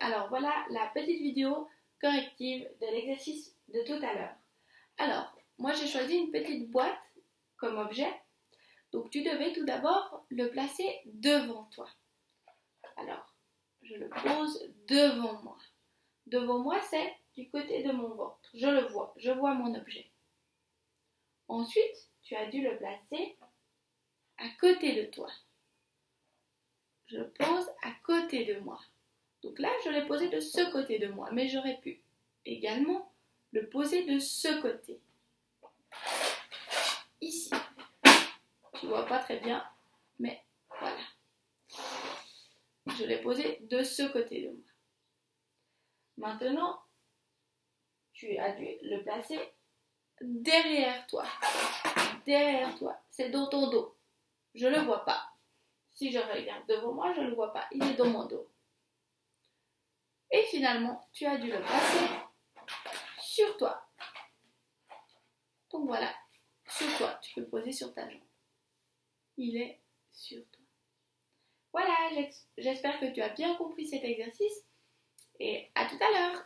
Alors voilà la petite vidéo corrective de l'exercice de tout à l'heure. Alors, moi j'ai choisi une petite boîte comme objet. Donc tu devais tout d'abord le placer devant toi. Alors, je le pose devant moi. Devant moi, c'est du côté de mon ventre. Je le vois, je vois mon objet. Ensuite, tu as dû le placer à côté de toi. Je le pose à côté de moi. Donc là, je l'ai posé de ce côté de moi, mais j'aurais pu également le poser de ce côté. Ici. Tu vois pas très bien, mais voilà. Je l'ai posé de ce côté de moi. Maintenant, tu as dû le placer derrière toi. Derrière toi. C'est dans ton dos. Je ne le vois pas. Si je regarde devant moi, je ne le vois pas. Il est dans mon dos. Et finalement, tu as dû le placer sur toi. Donc voilà, sur toi. Tu peux le poser sur ta jambe. Il est sur toi. Voilà, j'espère que tu as bien compris cet exercice et à tout à l'heure